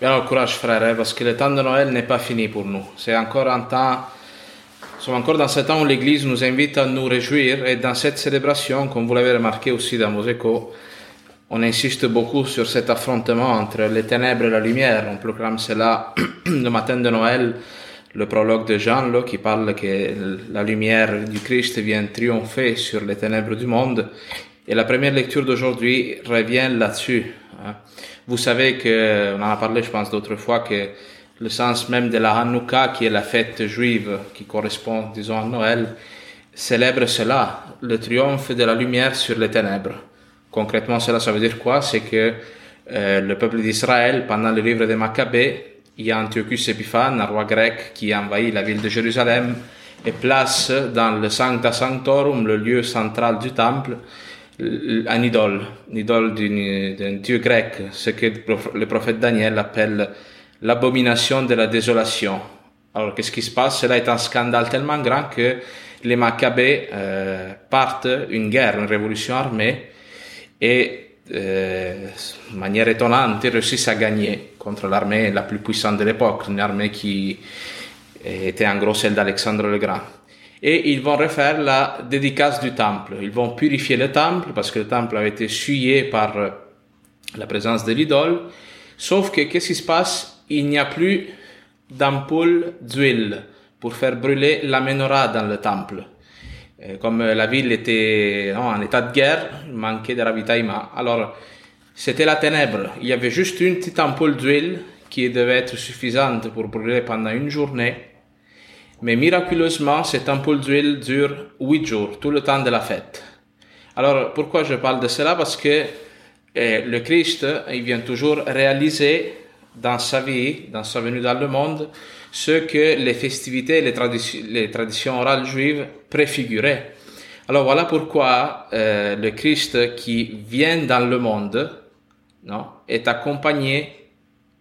Bien alors courage frère, hein, parce que le temps de Noël n'est pas fini pour nous. C'est encore un temps, sommes encore dans ce temps où l'Église nous invite à nous réjouir et dans cette célébration, comme vous l'avez remarqué aussi dans vos échos, on insiste beaucoup sur cet affrontement entre les ténèbres et la lumière. On proclame cela le matin de Noël, le prologue de Jean là, qui parle que la lumière du Christ vient triompher sur les ténèbres du monde. Et la première lecture d'aujourd'hui revient là-dessus. Vous savez que, on en a parlé, je pense, d'autres fois, que le sens même de la Hanouka, qui est la fête juive qui correspond, disons, à Noël, célèbre cela, le triomphe de la lumière sur les ténèbres. Concrètement, cela, ça veut dire quoi? C'est que euh, le peuple d'Israël, pendant le livre des Maccabées, il y a Antiochus Épiphane, un roi grec qui a envahi la ville de Jérusalem et place dans le Sancta Sanctorum, le lieu central du temple, un idole, une idole d'un dieu grec, ce que le prophète Daniel appelle l'abomination de la désolation. Alors, qu'est-ce qui se passe? Cela est un scandale tellement grand que les Maccabées euh, partent une guerre, une révolution armée, et euh, de manière étonnante, réussissent à gagner contre l'armée la plus puissante de l'époque, une armée qui était en gros celle d'Alexandre le Grand et ils vont refaire la dédicace du temple. Ils vont purifier le temple parce que le temple avait été souillé par euh, la présence de l'idole. Sauf que qu'est-ce qui se passe? Il n'y a plus d'ampoule d'huile pour faire brûler la menorah dans le temple. comme la ville était en état de guerre, il manquait de ravitaillement. Alors, c'était la ténèbre. Il y avait juste une petite ampoule d'huile qui devait être suffisante pour brûler pendant une journée. Mais miraculeusement, cette ampoule d'huile dure huit jours, tout le temps de la fête. Alors, pourquoi je parle de cela? Parce que eh, le Christ, il vient toujours réaliser dans sa vie, dans sa venue dans le monde, ce que les festivités, les, les traditions orales juives préfiguraient. Alors voilà pourquoi euh, le Christ qui vient dans le monde non, est accompagné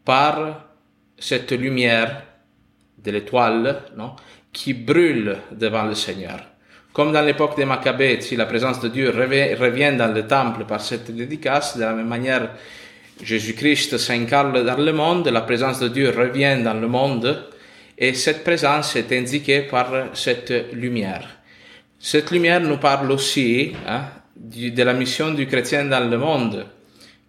par cette lumière de l'étoile, qui brûle devant le Seigneur. Comme dans l'époque des Maccabées, si la présence de Dieu revient dans le temple par cette dédicace, de la même manière, Jésus-Christ s'incarne dans le monde, la présence de Dieu revient dans le monde, et cette présence est indiquée par cette lumière. Cette lumière nous parle aussi hein, de la mission du chrétien dans le monde,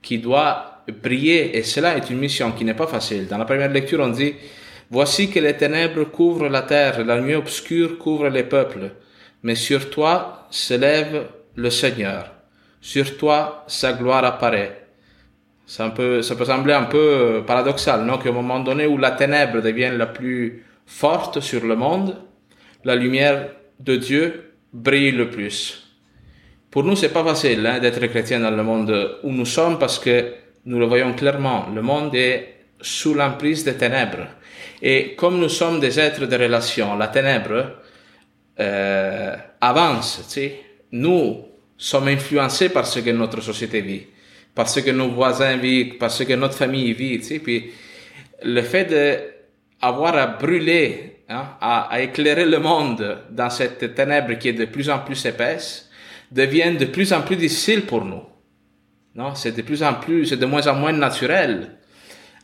qui doit prier, et cela est une mission qui n'est pas facile. Dans la première lecture, on dit, Voici que les ténèbres couvrent la terre, la nuit obscure couvre les peuples. Mais sur toi se lève le Seigneur. Sur toi sa gloire apparaît. Ça peut, ça peut sembler un peu paradoxal, non? Qu'au moment donné où la ténèbre devient la plus forte sur le monde, la lumière de Dieu brille le plus. Pour nous, c'est pas facile hein, d'être chrétien dans le monde où nous sommes parce que nous le voyons clairement. Le monde est sous l'emprise des ténèbres. Et comme nous sommes des êtres de relation, la ténèbre euh, avance. Tu. Nous sommes influencés par ce que notre société vit, par ce que nos voisins vivent, par ce que notre famille vit. Tu. Puis le fait d'avoir à brûler, hein, à, à éclairer le monde dans cette ténèbre qui est de plus en plus épaisse, devient de plus en plus difficile pour nous. Non, c'est de plus en plus, c'est de moins en moins naturel.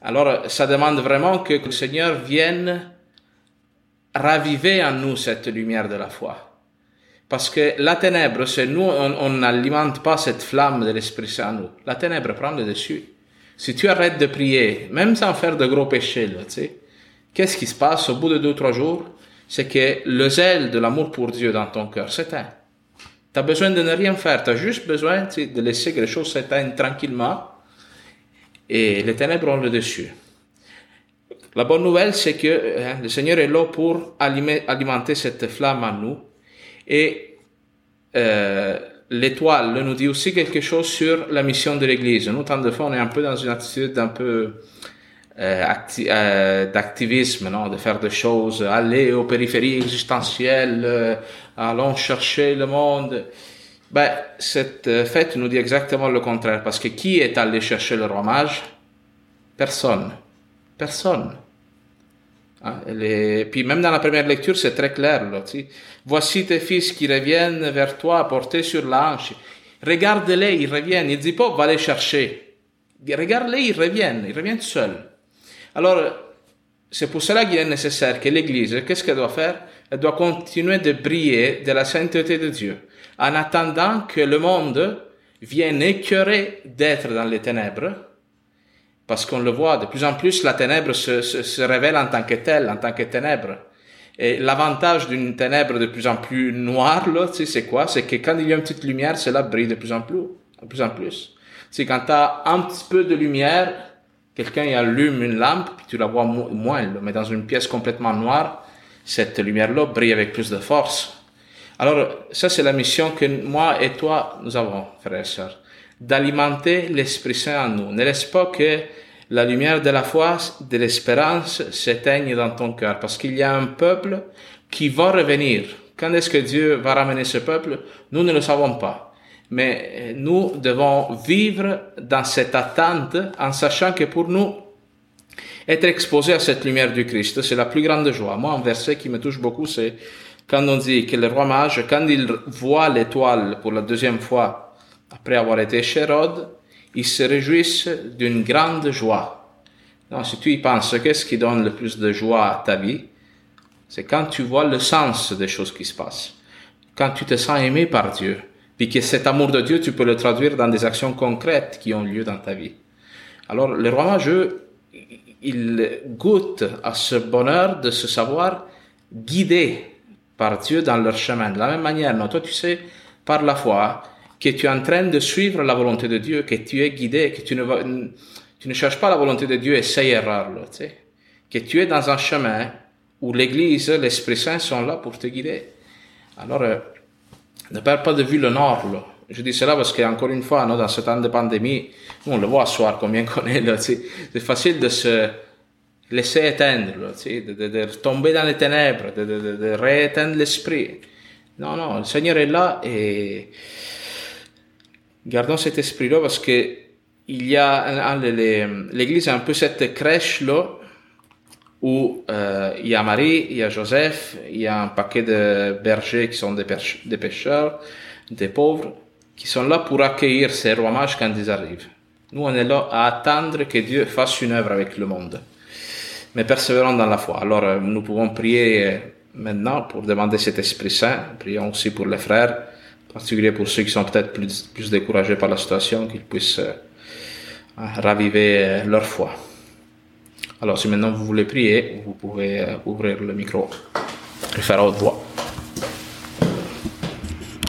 Alors, ça demande vraiment que le Seigneur vienne raviver en nous cette lumière de la foi. Parce que la ténèbre, c'est nous, on n'alimente pas cette flamme de l'Esprit Saint en nous. La ténèbre prend le dessus. Si tu arrêtes de prier, même sans faire de gros péchés, tu sais, qu'est-ce qui se passe au bout de deux, trois jours? C'est que le zèle de l'amour pour Dieu dans ton cœur s'éteint. Tu as besoin de ne rien faire, tu as juste besoin de laisser que les choses s'éteignent tranquillement et les ténèbres ont le dessus. La bonne nouvelle, c'est que hein, le Seigneur est là pour alimenter cette flamme en nous. Et euh, l'étoile nous dit aussi quelque chose sur la mission de l'Église. Nous, tant de fois, on est un peu dans une attitude un peu euh, euh, d'activisme, non, de faire des choses, aller aux périphéries existentielles, allons chercher le monde. Ben, cette euh, fête nous dit exactement le contraire, parce que qui est allé chercher le roi mage Personne. Personne. Hein? Puis même dans la première lecture, c'est très clair. Voici tes fils qui reviennent vers toi, portés sur l'anche. Regarde-les, ils reviennent. Il dit va les chercher. Regarde-les, ils reviennent. Ils reviennent seuls. Alors, c'est pour cela qu'il est nécessaire que l'Église, qu'est-ce qu'elle doit faire? Elle doit continuer de briller de la sainteté de Dieu, en attendant que le monde vienne écœurer d'être dans les ténèbres, parce qu'on le voit, de plus en plus, la ténèbre se, se, révèle en tant que telle, en tant que ténèbre. Et l'avantage d'une ténèbre de plus en plus noire, là, tu sais, c'est quoi? C'est que quand il y a une petite lumière, cela brille de plus en plus, de plus en plus. C'est quand tu as un petit peu de lumière, quelqu'un allume une lampe, puis tu la vois moins, mais dans une pièce complètement noire, cette lumière-là brille avec plus de force. Alors, ça, c'est la mission que moi et toi, nous avons, frères et sœurs d'alimenter l'Esprit Saint en nous. Ne laisse pas que la lumière de la foi, de l'espérance s'éteigne dans ton cœur, parce qu'il y a un peuple qui va revenir. Quand est-ce que Dieu va ramener ce peuple? Nous ne le savons pas. Mais nous devons vivre dans cette attente en sachant que pour nous, être exposé à cette lumière du Christ, c'est la plus grande joie. Moi, un verset qui me touche beaucoup, c'est quand on dit que le roi mage, quand il voit l'étoile pour la deuxième fois après avoir été chez Rhodes, ils se réjouissent d'une grande joie. Non, si tu y penses, qu'est-ce qui donne le plus de joie à ta vie? C'est quand tu vois le sens des choses qui se passent. Quand tu te sens aimé par Dieu. Puis que cet amour de Dieu, tu peux le traduire dans des actions concrètes qui ont lieu dans ta vie. Alors, le roi mageux, il goûte à ce bonheur de se savoir guidé par Dieu dans leur chemin. De la même manière, non, toi, tu sais, par la foi, que tu es en train de suivre la volonté de Dieu, que tu es guidé, que tu ne, cherches pas la volonté de Dieu et c'est erreur, que tu es dans un chemin où l'Église, l'Esprit Saint sont là pour te guider. Alors, euh, ne perds pas de vue le nord. Je dis cela parce qu'encore une fois, dans ce temps de pandémie, on le voit ce soir combien qu'on est là. C'est facile de se laisser éteindre, de, de, de, tomber dans les ténèbres, de, de, de rééteindre l'esprit. Non, non, le Seigneur est là et Gardons cet esprit-là parce que il y a l'église a un peu cette crèche là où euh, il y a Marie, il y a Joseph, il y a un paquet de bergers qui sont des, des pêcheurs, des pauvres, qui sont là pour accueillir ces rois mages quand ils arrivent. Nous, on est là à attendre que Dieu fasse une œuvre avec le monde. Mais persévérons dans la foi. Alors, euh, nous pouvons prier euh, maintenant pour demander cet Esprit Saint. Prions aussi pour les frères particulier pour ceux qui sont peut-être plus, découragés par la situation, qu'ils puissent euh, raviver euh, leur foi. Alors si maintenant vous voulez prier, vous pouvez ouvrir le micro et faire haute voix.